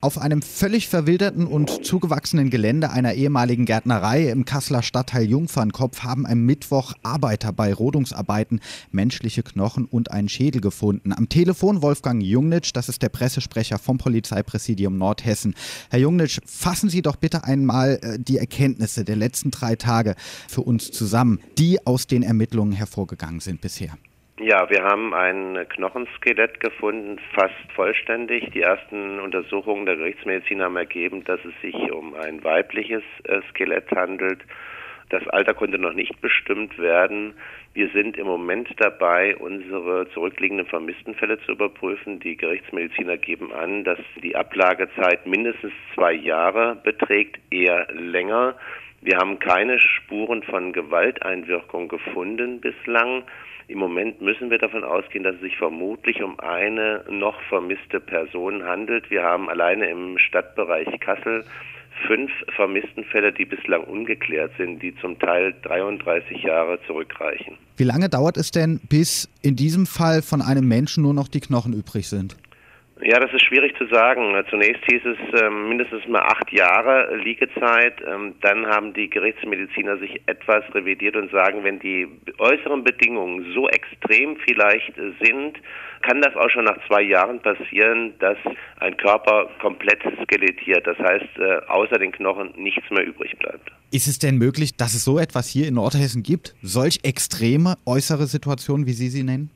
Auf einem völlig verwilderten und zugewachsenen Gelände einer ehemaligen Gärtnerei im Kasseler Stadtteil Jungfernkopf haben am Mittwoch Arbeiter bei Rodungsarbeiten menschliche Knochen und einen Schädel gefunden. Am Telefon Wolfgang Jungnitsch, das ist der Pressesprecher vom Polizeipräsidium Nordhessen. Herr Jungnitsch, fassen Sie doch bitte einmal äh, die Erkenntnisse der letzten drei Tage für uns zusammen, die aus den Ermittlungen hervorgegangen sind bisher. Ja, wir haben ein Knochenskelett gefunden, fast vollständig. Die ersten Untersuchungen der Gerichtsmedizin haben ergeben, dass es sich um ein weibliches äh, Skelett handelt. Das Alter konnte noch nicht bestimmt werden. Wir sind im Moment dabei, unsere zurückliegenden Vermisstenfälle zu überprüfen. Die Gerichtsmediziner geben an, dass die Ablagezeit mindestens zwei Jahre beträgt, eher länger. Wir haben keine Spuren von Gewalteinwirkung gefunden bislang. Im Moment müssen wir davon ausgehen, dass es sich vermutlich um eine noch vermisste Person handelt. Wir haben alleine im Stadtbereich Kassel fünf Vermisstenfälle, die bislang ungeklärt sind, die zum Teil 33 Jahre zurückreichen. Wie lange dauert es denn, bis in diesem Fall von einem Menschen nur noch die Knochen übrig sind? Ja, das ist schwierig zu sagen. Zunächst hieß es ähm, mindestens mal acht Jahre Liegezeit. Ähm, dann haben die Gerichtsmediziner sich etwas revidiert und sagen, wenn die äußeren Bedingungen so extrem vielleicht sind, kann das auch schon nach zwei Jahren passieren, dass ein Körper komplett skelettiert. Das heißt, äh, außer den Knochen nichts mehr übrig bleibt. Ist es denn möglich, dass es so etwas hier in Nordhessen gibt? Solch extreme äußere Situationen, wie Sie sie nennen?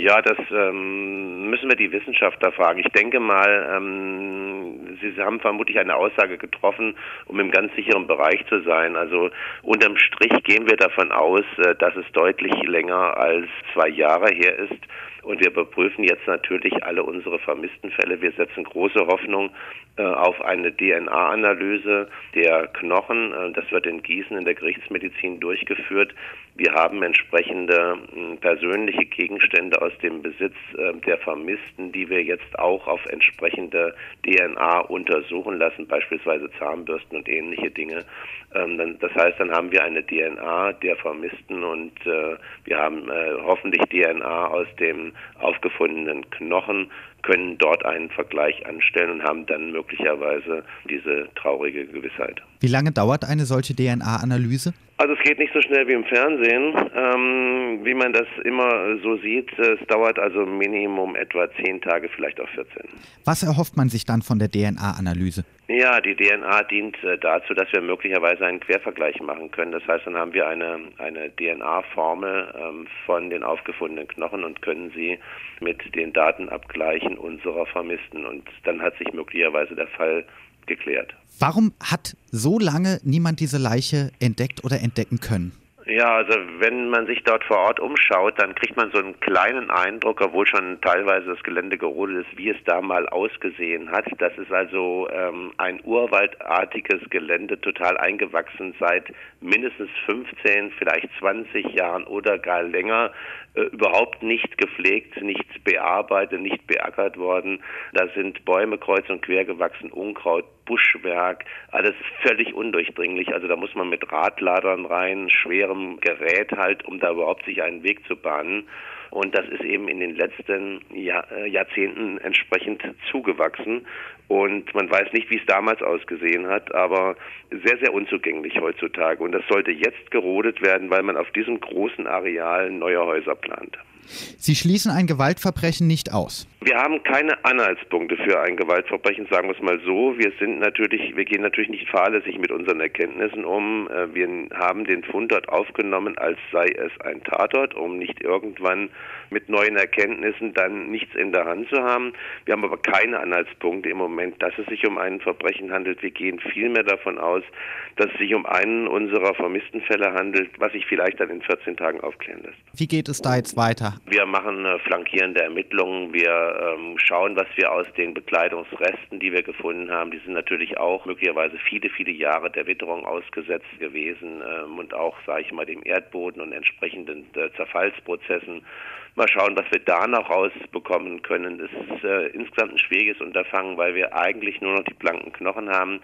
Ja, das ähm, müssen wir die Wissenschaftler fragen. Ich denke mal, ähm, Sie haben vermutlich eine Aussage getroffen, um im ganz sicheren Bereich zu sein. Also unterm Strich gehen wir davon aus, äh, dass es deutlich länger als zwei Jahre her ist. Und wir überprüfen jetzt natürlich alle unsere vermissten Fälle. Wir setzen große Hoffnung äh, auf eine DNA-Analyse der Knochen. Äh, das wird in Gießen in der Gerichtsmedizin durchgeführt. Wir haben entsprechende äh, persönliche Gegenstände aus dem Besitz äh, der Vermissten, die wir jetzt auch auf entsprechende DNA untersuchen lassen, beispielsweise Zahnbürsten und ähnliche Dinge. Ähm, das heißt, dann haben wir eine DNA der Vermissten und äh, wir haben äh, hoffentlich DNA aus dem aufgefundenen Knochen, können dort einen Vergleich anstellen und haben dann möglicherweise diese traurige Gewissheit. Wie lange dauert eine solche DNA-Analyse? Also es geht nicht so schnell wie im Fernsehen, ähm, wie man das immer so sieht. Es dauert also Minimum etwa zehn Tage, vielleicht auch 14. Was erhofft man sich dann von der DNA-Analyse? Ja, die DNA dient äh, dazu, dass wir möglicherweise einen Quervergleich machen können. Das heißt, dann haben wir eine, eine DNA-Formel ähm, von den aufgefundenen Knochen und können sie mit den Daten abgleichen unserer Vermissten. Und dann hat sich möglicherweise der Fall geklärt. Warum hat so lange niemand diese Leiche entdeckt oder entdecken können? Ja, also wenn man sich dort vor Ort umschaut, dann kriegt man so einen kleinen Eindruck, obwohl schon teilweise das Gelände gerodet ist, wie es da mal ausgesehen hat. Das ist also ähm, ein urwaldartiges Gelände, total eingewachsen seit mindestens 15, vielleicht 20 Jahren oder gar länger, äh, überhaupt nicht gepflegt, nicht bearbeitet, nicht beackert worden. Da sind Bäume kreuz und quer gewachsen, Unkraut, Buschwerk, alles völlig undurchdringlich. Also da muss man mit Radladern rein, schwerem Gerät halt, um da überhaupt sich einen Weg zu bahnen. Und das ist eben in den letzten Jahr, äh, Jahrzehnten entsprechend zugewachsen. Und man weiß nicht, wie es damals ausgesehen hat, aber sehr, sehr unzugänglich heutzutage. Und das sollte jetzt gerodet werden, weil man auf diesem großen Areal neue Häuser plant. Sie schließen ein Gewaltverbrechen nicht aus. Wir haben keine Anhaltspunkte für ein Gewaltverbrechen, sagen wir es mal so. Wir sind natürlich, wir gehen natürlich nicht fahrlässig mit unseren Erkenntnissen um. Äh, wir haben den Fund dort aufgenommen, als sei es ein Tatort, um nicht irgendwann mit neuen Erkenntnissen dann nichts in der Hand zu haben. Wir haben aber keine Anhaltspunkte im Moment, dass es sich um ein Verbrechen handelt. Wir gehen vielmehr davon aus, dass es sich um einen unserer vermissten Fälle handelt, was sich vielleicht dann in 14 Tagen aufklären lässt. Wie geht es da jetzt weiter? Wir machen äh, flankierende Ermittlungen. Wir ähm, schauen, was wir aus den Bekleidungsresten, die wir gefunden haben, die sind natürlich auch möglicherweise viele, viele Jahre der Witterung ausgesetzt gewesen ähm, und auch, sage ich mal, dem Erdboden und entsprechenden äh, Zerfallsprozessen Mal schauen, was wir da noch rausbekommen können. Es ist äh, insgesamt ein schwieriges Unterfangen, weil wir eigentlich nur noch die blanken Knochen haben.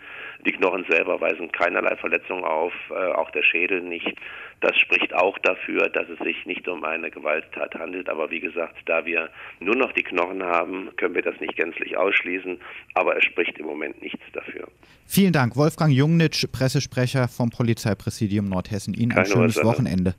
Die Knochen selber weisen keinerlei Verletzungen auf, äh, auch der Schädel nicht. Das spricht auch dafür, dass es sich nicht um eine Gewalttat handelt. Aber wie gesagt, da wir nur noch die Knochen haben, können wir das nicht gänzlich ausschließen. Aber es spricht im Moment nichts dafür. Vielen Dank, Wolfgang Jungnitsch, Pressesprecher vom Polizeipräsidium Nordhessen. Ihnen Keine ein schönes Ursache. Wochenende.